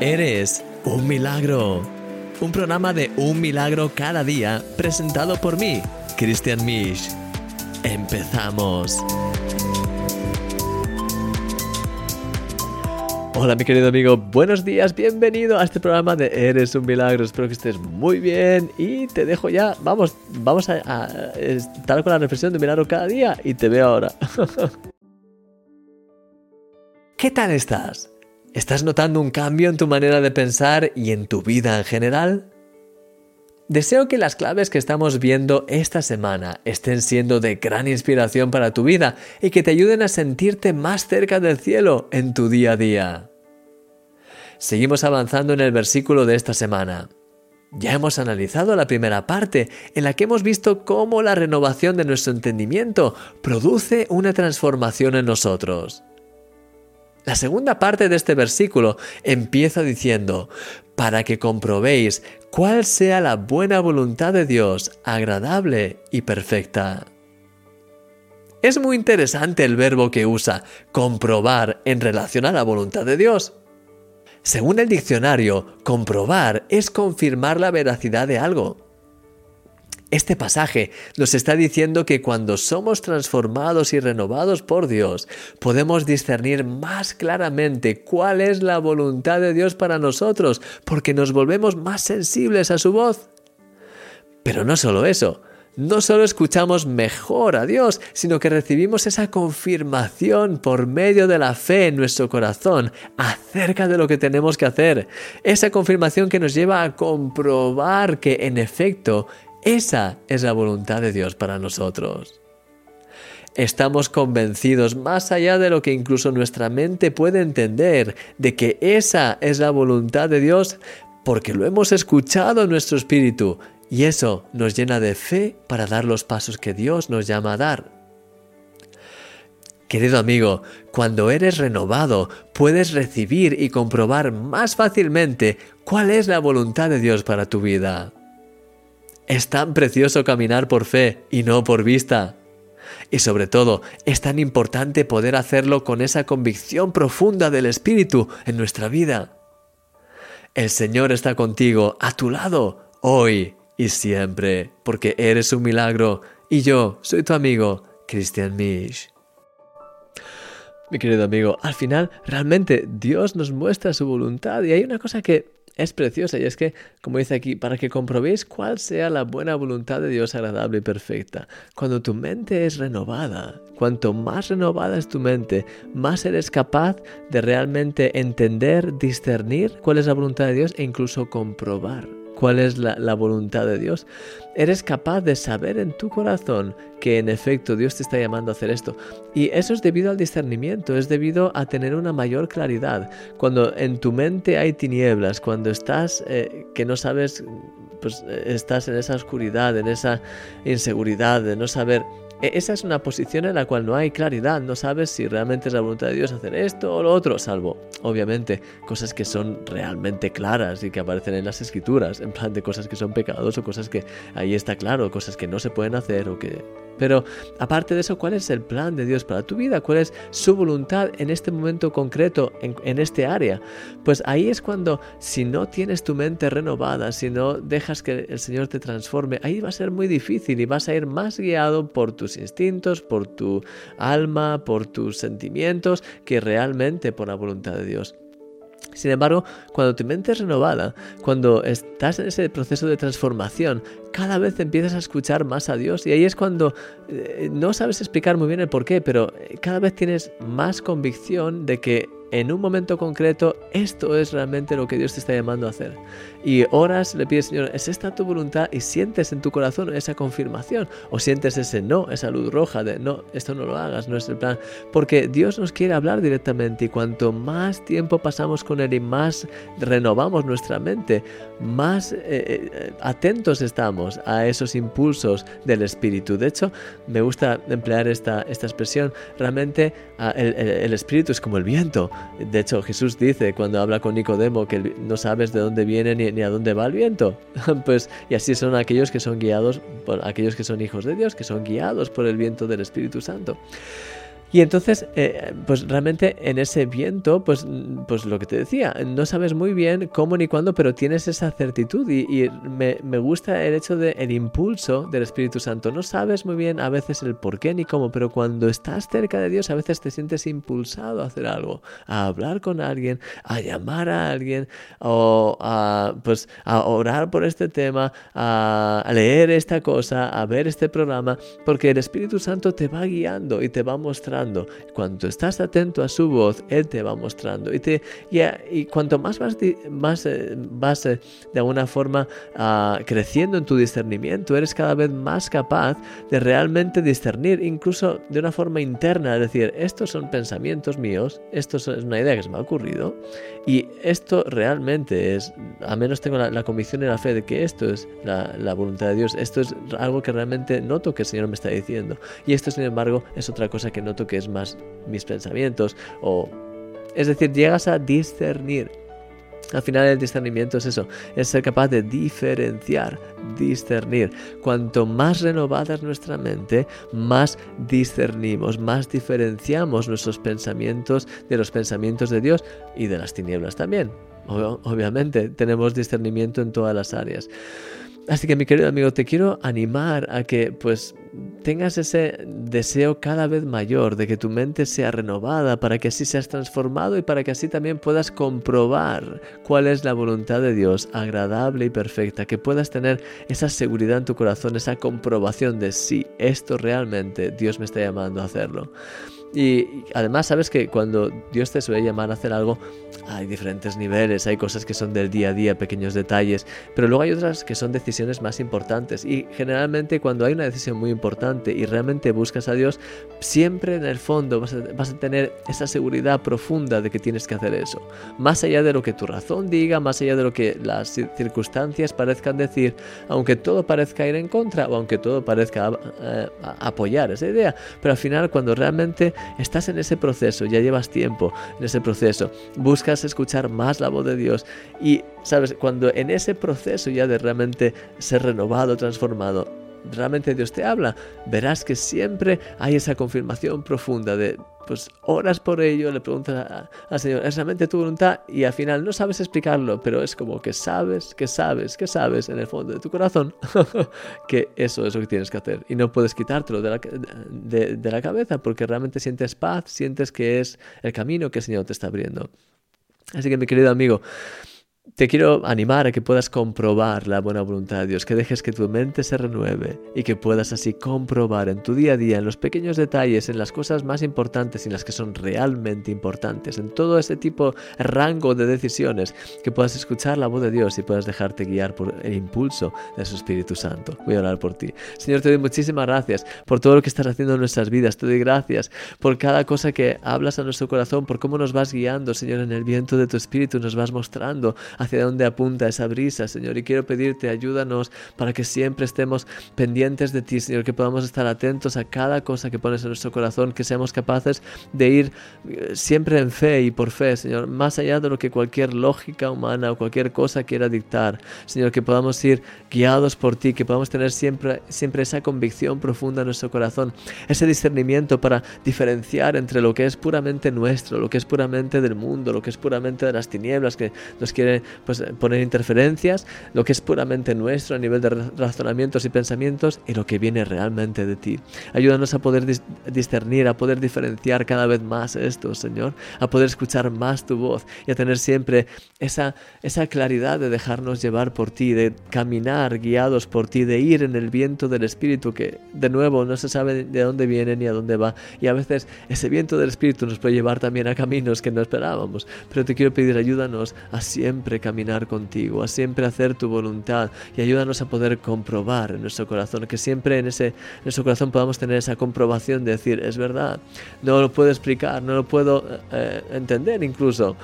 Eres un milagro. Un programa de un milagro cada día presentado por mí, Christian Misch. Empezamos. Hola mi querido amigo, buenos días, bienvenido a este programa de Eres un milagro, espero que estés muy bien y te dejo ya, vamos, vamos a, a estar con la reflexión de milagro cada día y te veo ahora. ¿Qué tal estás? ¿Estás notando un cambio en tu manera de pensar y en tu vida en general? Deseo que las claves que estamos viendo esta semana estén siendo de gran inspiración para tu vida y que te ayuden a sentirte más cerca del cielo en tu día a día. Seguimos avanzando en el versículo de esta semana. Ya hemos analizado la primera parte, en la que hemos visto cómo la renovación de nuestro entendimiento produce una transformación en nosotros. La segunda parte de este versículo empieza diciendo, para que comprobéis cuál sea la buena voluntad de Dios, agradable y perfecta. Es muy interesante el verbo que usa, comprobar, en relación a la voluntad de Dios. Según el diccionario, comprobar es confirmar la veracidad de algo. Este pasaje nos está diciendo que cuando somos transformados y renovados por Dios, podemos discernir más claramente cuál es la voluntad de Dios para nosotros, porque nos volvemos más sensibles a su voz. Pero no solo eso, no solo escuchamos mejor a Dios, sino que recibimos esa confirmación por medio de la fe en nuestro corazón acerca de lo que tenemos que hacer. Esa confirmación que nos lleva a comprobar que en efecto esa es la voluntad de Dios para nosotros. Estamos convencidos, más allá de lo que incluso nuestra mente puede entender, de que esa es la voluntad de Dios porque lo hemos escuchado en nuestro espíritu y eso nos llena de fe para dar los pasos que Dios nos llama a dar. Querido amigo, cuando eres renovado, puedes recibir y comprobar más fácilmente cuál es la voluntad de Dios para tu vida. Es tan precioso caminar por fe y no por vista. Y sobre todo, es tan importante poder hacerlo con esa convicción profunda del Espíritu en nuestra vida. El Señor está contigo, a tu lado, hoy y siempre, porque eres un milagro y yo soy tu amigo, Christian Misch. Mi querido amigo, al final realmente Dios nos muestra su voluntad y hay una cosa que es preciosa y es que, como dice aquí, para que comprobéis cuál sea la buena voluntad de Dios agradable y perfecta. Cuando tu mente es renovada, cuanto más renovada es tu mente, más eres capaz de realmente entender, discernir cuál es la voluntad de Dios e incluso comprobar cuál es la, voluntad de Dios, eres capaz de saber en tu corazón que en efecto Dios te está llamando a hacer esto. Y eso es debido al discernimiento, es debido a tener una mayor claridad. Cuando en tu mente hay tinieblas, cuando estás eh, que no sabes, pues eh, estás en esa oscuridad, en esa inseguridad de no saber esa es una posición en la cual no hay claridad, no sabes si realmente es la voluntad de Dios hacer esto o lo otro, salvo, obviamente, cosas que son realmente claras y que aparecen en las escrituras, en plan de cosas que son pecados o cosas que ahí está claro, cosas que no se pueden hacer o que pero aparte de eso, ¿cuál es el plan de Dios para tu vida? ¿Cuál es su voluntad en este momento concreto, en, este área? Pues ahí es cuando, si no tienes tu mente renovada, si no dejas que el Señor te transforme, ahí va a ser muy difícil y vas a ir más guiado por instintos, por tu alma, por tus sentimientos, que realmente por la voluntad de Dios. Sin embargo, cuando tu mente es renovada, cuando estás en ese proceso de transformación, cada vez empiezas a escuchar más a Dios y ahí es cuando eh, no sabes explicar muy bien el por qué, pero eh, cada vez tienes más convicción de que en un momento concreto, esto es realmente lo que Dios te está llamando a hacer. Y oras, le pides, Señor, ¿es esta tu voluntad? Y sientes en tu corazón esa confirmación. O sientes ese no, esa luz roja de no, esto no lo hagas, no es el plan. Porque Dios nos quiere hablar directamente y cuanto más tiempo pasamos con Él y más renovamos nuestra mente, más eh, eh, atentos estamos a esos impulsos del Espíritu. De hecho, me gusta emplear esta, esta expresión. Realmente ah, el Espíritu es como el viento de hecho, Jesús dice cuando habla con Nicodemo que no sabes de dónde viene ni, a dónde va el viento. pues, y así son aquellos que son guiados por aquellos que son hijos de Dios, que son guiados por el viento del Espíritu Santo. Y entonces, eh, pues realmente en ese viento, pues, pues lo que te decía, no sabes muy bien cómo ni cuándo, pero tienes esa certitud y, me, me, gusta el hecho del el impulso del Espíritu Santo. No sabes muy bien a veces el por qué ni cómo, pero cuando estás cerca de Dios a veces te sientes impulsado a hacer algo, a hablar con alguien, a llamar a alguien o a, pues, a orar por este tema, a, a leer esta cosa, a ver este programa, porque el Espíritu Santo te va guiando y te va mostrando cuando estás atento a su voz, Él te va mostrando. Y, te, y, cuanto más vas, más, eh, vas eh, de alguna forma ah, creciendo en tu discernimiento, eres cada vez más capaz de realmente discernir, incluso de una forma interna, es decir, estos son pensamientos míos, esto es una idea que se me ha ocurrido, y esto realmente es, a menos tengo la, convicción y la fe de que esto es la, la voluntad de Dios, esto es algo que realmente noto que el Señor me está diciendo. Y esto, sin embargo, es otra cosa que noto que es más mis pensamientos o es decir, llegas a discernir. Al final el discernimiento es eso, es ser capaz de diferenciar, discernir. Cuanto más renovada es nuestra mente, más discernimos, más diferenciamos nuestros pensamientos de los pensamientos de Dios y de las tinieblas también. Obviamente tenemos discernimiento en todas las áreas. Así que mi querido amigo, te quiero animar a que pues tengas ese deseo cada vez mayor de que tu mente sea renovada para que así seas transformado y para que así también puedas comprobar cuál es la voluntad de Dios agradable y perfecta, que puedas tener esa seguridad en tu corazón, esa comprobación de si esto realmente Dios me está llamando a hacerlo. Y además sabes que cuando Dios te suele llamar a hacer algo, hay diferentes niveles, hay cosas que son del día a día, pequeños detalles, pero luego hay otras que son decisiones más importantes. Y generalmente cuando hay una decisión muy importante y realmente buscas a Dios, siempre en el fondo vas a, tener esa seguridad profunda de que tienes que hacer eso. Más allá de lo que tu razón diga, más allá de lo que las circunstancias parezcan decir, aunque todo parezca ir en contra o aunque todo parezca eh, apoyar esa idea, pero al final cuando realmente estás en ese proceso, ya llevas tiempo en ese proceso, buscas escuchar más la voz de Dios y, sabes, cuando en ese proceso ya de realmente ser renovado, transformado, realmente Dios te habla, verás que siempre hay esa confirmación profunda de, pues oras por ello, le preguntas al Señor, ¿es realmente tu voluntad? Y al final no sabes explicarlo, pero es como que sabes, que sabes, que sabes en el fondo de tu corazón que eso es lo que tienes que hacer. Y no puedes quitártelo de la, de la cabeza porque realmente sientes paz, sientes que es el camino que el Señor te está abriendo. Así que mi querido amigo, te quiero animar a que puedas comprobar la buena voluntad de Dios, que dejes que tu mente se renueve y que puedas así comprobar en tu día a día, en los pequeños detalles, en las cosas más importantes y en las que son realmente importantes, en todo ese tipo, rango de decisiones, que puedas escuchar la voz de Dios y puedas dejarte guiar por el impulso de su Espíritu Santo. Voy a orar por ti. Señor, te doy muchísimas gracias por todo lo que estás haciendo en nuestras vidas. Te doy gracias por cada cosa que hablas a nuestro corazón, por cómo nos vas guiando, Señor, en el viento de tu Espíritu, nos vas mostrando hacia dónde apunta esa brisa, Señor. Y quiero pedirte, ayúdanos para que siempre estemos pendientes de ti, Señor, que podamos estar atentos a cada cosa que pones en nuestro corazón, que seamos capaces de ir eh, siempre en fe y por fe, Señor, más allá de lo que cualquier lógica humana o cualquier cosa quiera dictar. Señor, que podamos ir guiados por ti, que podamos tener siempre, siempre esa convicción profunda en nuestro corazón, ese discernimiento para diferenciar entre lo que es puramente nuestro, lo que es puramente del mundo, lo que es puramente de las tinieblas que nos quiere pues, poner interferencias, lo que es puramente nuestro a nivel de razonamientos y pensamientos y lo que viene realmente de ti. Ayúdanos a poder discernir, a poder diferenciar cada vez más esto, Señor, a poder escuchar más tu voz y a tener siempre esa, esa claridad de dejarnos llevar por ti, de caminar guiados por ti, de ir en el viento del Espíritu que de nuevo no se sabe de dónde viene ni a dónde va y a veces ese viento del Espíritu nos puede llevar también a caminos que no esperábamos, pero te quiero pedir ayúdanos a siempre caminar contigo, a siempre hacer tu voluntad y ayúdanos a poder comprobar en nuestro corazón, que siempre en, ese, en nuestro corazón podamos tener esa comprobación de decir, es verdad, no lo puedo explicar, no lo puedo eh, entender incluso,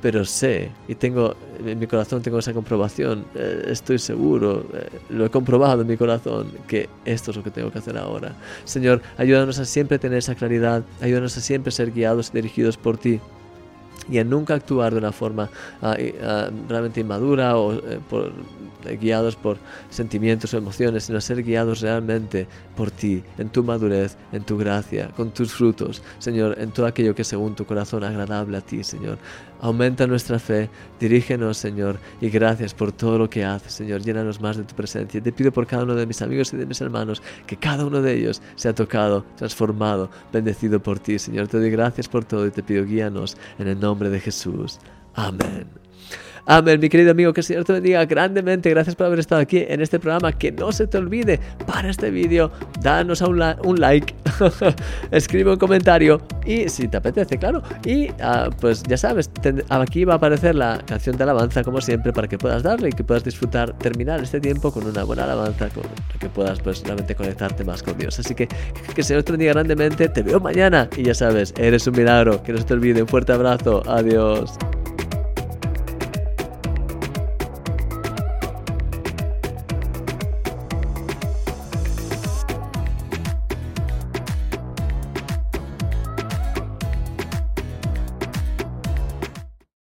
pero sé y tengo en mi corazón tengo esa comprobación, eh, estoy seguro, eh, lo he comprobado en mi corazón que esto es lo que tengo que hacer ahora. Señor, ayúdanos a siempre tener esa claridad, ayúdanos a siempre ser guiados y dirigidos por ti. Y en nunca actuar de una forma ah, ah, realmente inmadura o eh, por, eh, guiados por sentimientos o emociones, sino ser guiados realmente por ti, en tu madurez, en tu gracia, con tus frutos, Señor, en todo aquello que según tu corazón agradable a ti, Señor. Aumenta nuestra fe, dirígenos, Señor, y gracias por todo lo que haces, Señor. Llénanos más de tu presencia. Te pido por cada uno de mis amigos y de mis hermanos que cada uno de ellos sea tocado, transformado, bendecido por ti, Señor. Te doy gracias por todo y te pido guíanos en el nombre de Jesús. Amén. Amén, mi querido amigo, que el Señor te bendiga grandemente. Gracias por haber estado aquí en este programa. Que no se te olvide, para este vídeo, danos un, like, escribe un comentario y si te apetece, claro. Y ah, pues ya sabes, aquí va a aparecer la canción de alabanza, como siempre, para que puedas darle y que puedas disfrutar, terminar este tiempo con una buena alabanza, con que puedas pues realmente conectarte más con Dios. Así que que el Señor te bendiga grandemente. Te veo mañana y ya sabes, eres un milagro. Que no se te olvide. Un fuerte abrazo. Adiós.